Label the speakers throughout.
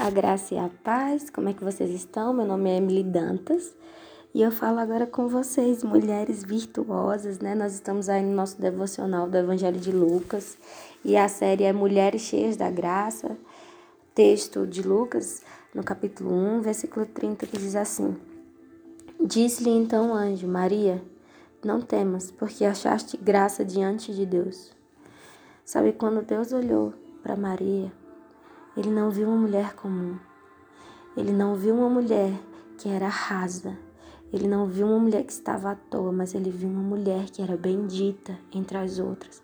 Speaker 1: A graça e a paz, como é que vocês estão? Meu nome é Emily Dantas e eu falo agora com vocês, mulheres virtuosas, né? Nós estamos aí no nosso devocional do Evangelho de Lucas e a série é Mulheres Cheias da Graça. Texto de Lucas, no capítulo 1, versículo 30, que diz assim: Disse-lhe então o anjo, Maria, não temas, porque achaste graça diante de Deus. Sabe quando Deus olhou para Maria, ele não viu uma mulher comum. Ele não viu uma mulher que era rasa. Ele não viu uma mulher que estava à toa, mas ele viu uma mulher que era bendita entre as outras.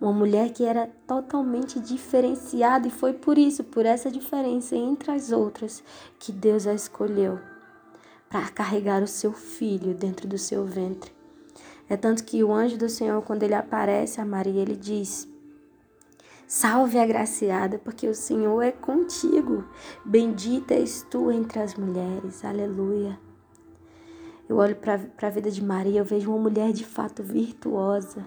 Speaker 1: Uma mulher que era totalmente diferenciada e foi por isso, por essa diferença entre as outras, que Deus a escolheu para carregar o seu filho dentro do seu ventre. É tanto que o anjo do Senhor, quando ele aparece a Maria, ele diz: Salve agraciada, porque o Senhor é contigo. Bendita és tu entre as mulheres. Aleluia. Eu olho para a vida de Maria, eu vejo uma mulher de fato virtuosa.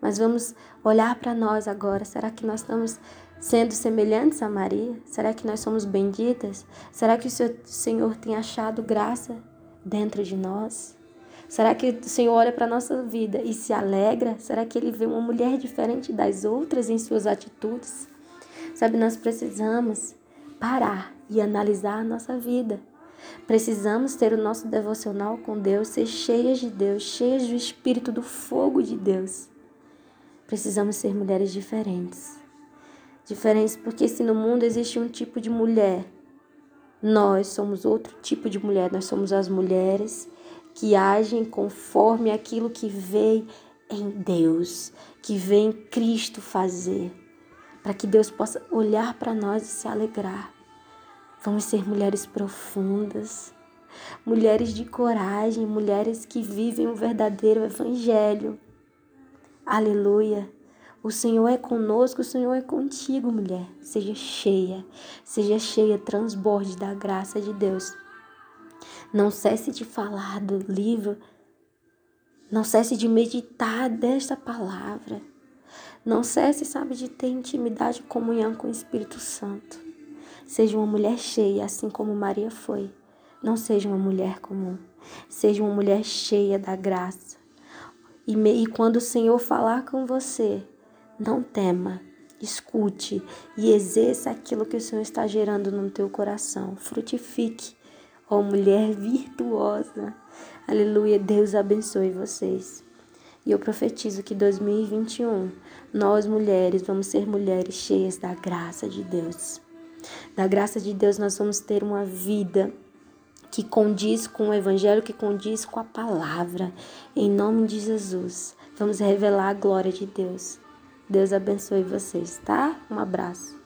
Speaker 1: Mas vamos olhar para nós agora. Será que nós estamos sendo semelhantes a Maria? Será que nós somos benditas? Será que o Senhor tem achado graça dentro de nós? Será que o Senhor olha para a nossa vida e se alegra? Será que Ele vê uma mulher diferente das outras em suas atitudes? Sabe, nós precisamos parar e analisar a nossa vida. Precisamos ter o nosso devocional com Deus, ser cheias de Deus, cheias do Espírito, do fogo de Deus. Precisamos ser mulheres diferentes. Diferentes porque se no mundo existe um tipo de mulher, nós somos outro tipo de mulher, nós somos as mulheres que agem conforme aquilo que vem em Deus, que vem Cristo fazer, para que Deus possa olhar para nós e se alegrar. Vamos ser mulheres profundas, mulheres de coragem, mulheres que vivem o um verdadeiro evangelho. Aleluia. O Senhor é conosco, o Senhor é contigo, mulher. Seja cheia, seja cheia, transborde da graça de Deus. Não cesse de falar do livro. Não cesse de meditar desta palavra. Não cesse, sabe, de ter intimidade e comunhão com o Espírito Santo. Seja uma mulher cheia, assim como Maria foi. Não seja uma mulher comum. Seja uma mulher cheia da graça. E, me, e quando o Senhor falar com você, não tema. Escute e exerça aquilo que o Senhor está gerando no teu coração. Frutifique Ó mulher virtuosa. Aleluia. Deus abençoe vocês. E eu profetizo que 2021 nós mulheres vamos ser mulheres cheias da graça de Deus. Da graça de Deus nós vamos ter uma vida que condiz com o evangelho, que condiz com a palavra. Em nome de Jesus, vamos revelar a glória de Deus. Deus abençoe vocês, tá? Um abraço.